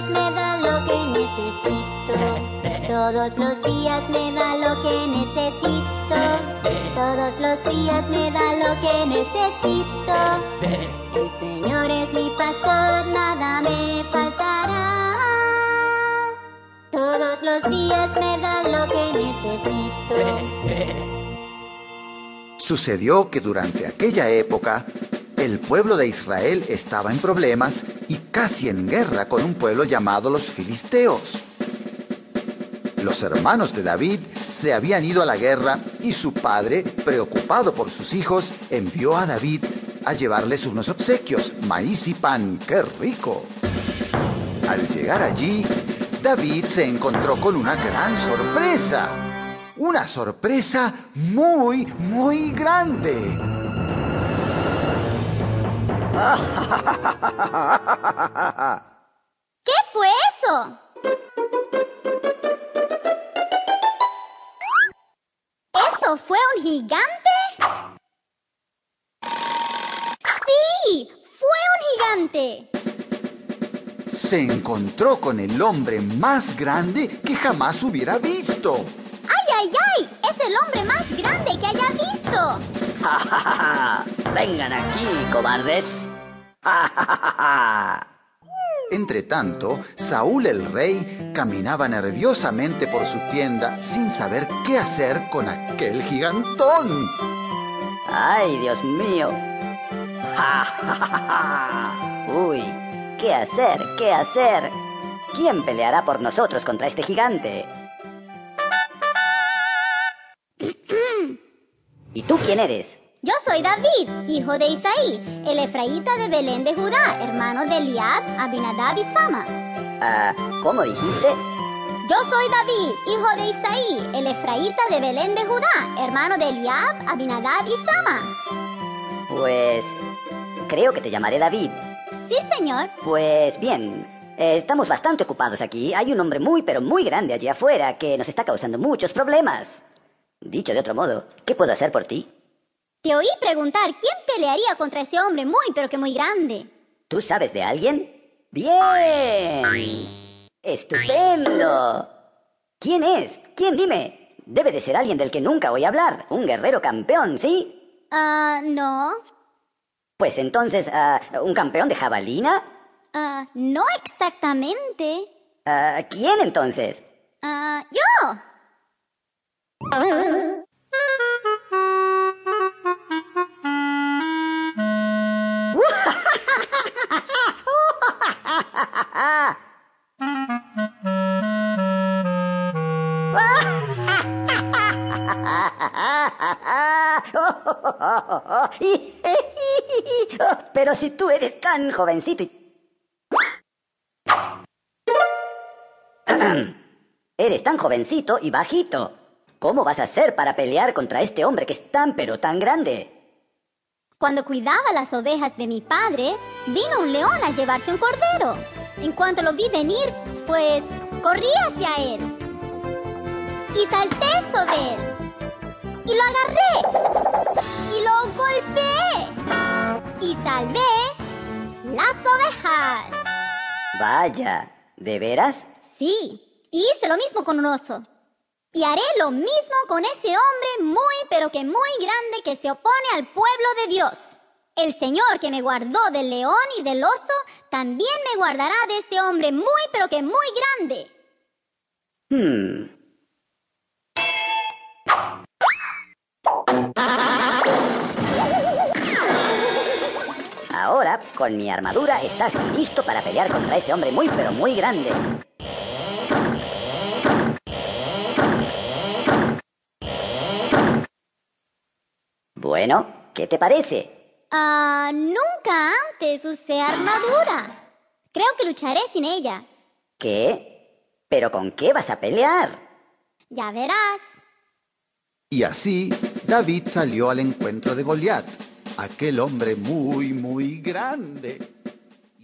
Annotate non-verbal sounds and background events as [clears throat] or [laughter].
días me da lo que necesito. Todos los días me da lo que necesito. Todos los días me da lo que necesito. El Señor es mi pastor, nada me faltará. Todos los días me da lo que necesito. Sucedió que durante aquella época el pueblo de Israel estaba en problemas y casi en guerra con un pueblo llamado los filisteos. Los hermanos de David se habían ido a la guerra y su padre, preocupado por sus hijos, envió a David a llevarles unos obsequios, maíz y pan. ¡Qué rico! Al llegar allí, David se encontró con una gran sorpresa. Una sorpresa muy, muy grande. ¿Qué fue eso? ¿Eso fue un gigante? Sí, fue un gigante. Se encontró con el hombre más grande que jamás hubiera visto. ¡Ay, ay, ay! Es el hombre más grande que haya visto. [laughs] Vengan aquí, cobardes. [laughs] Entre tanto, Saúl el rey caminaba nerviosamente por su tienda sin saber qué hacer con aquel gigantón. ¡Ay, Dios mío! [laughs] ¡Uy! ¿Qué hacer? ¿Qué hacer? ¿Quién peleará por nosotros contra este gigante? ¿Y tú quién eres? Yo soy David, hijo de Isaí, el efraíta de Belén de Judá, hermano de Eliab, Abinadab y Sama. Ah, ¿cómo dijiste? Yo soy David, hijo de Isaí, el efraíta de Belén de Judá, hermano de Eliab, Abinadab y Sama. Pues... creo que te llamaré David. Sí, señor. Pues bien, eh, estamos bastante ocupados aquí. Hay un hombre muy, pero muy grande allí afuera que nos está causando muchos problemas. Dicho de otro modo, ¿qué puedo hacer por ti? Te oí preguntar quién pelearía contra ese hombre muy, pero que muy grande. ¿Tú sabes de alguien? ¡Bien! ¡Estupendo! ¿Quién es? ¿Quién dime? Debe de ser alguien del que nunca voy a hablar. Un guerrero campeón, ¿sí? Ah, no. Pues entonces, ah, ¿un campeón de jabalina? Ah, no exactamente. Ah, ¿Quién entonces? Ah, yo. [laughs] Pero si tú eres tan jovencito y... [clears throat] eres tan jovencito y bajito. ¿Cómo vas a hacer para pelear contra este hombre que es tan pero tan grande? Cuando cuidaba las ovejas de mi padre, vino un león a llevarse un cordero. En cuanto lo vi venir, pues corrí hacia él. Y salté sobre él. Y lo agarré. Y lo golpeé. Y salvé las ovejas. Vaya, ¿de veras? Sí, hice lo mismo con un oso. Y haré lo mismo con ese hombre muy pero que muy grande que se opone al pueblo de Dios. El Señor que me guardó del león y del oso, también me guardará de este hombre muy pero que muy grande. Hmm. Con mi armadura, estás listo para pelear contra ese hombre muy pero muy grande. Bueno, ¿qué te parece? Ah, nunca antes usé armadura. Creo que lucharé sin ella. ¿Qué? ¿Pero con qué vas a pelear? Ya verás. Y así David salió al encuentro de Goliat, aquel hombre muy, muy grande.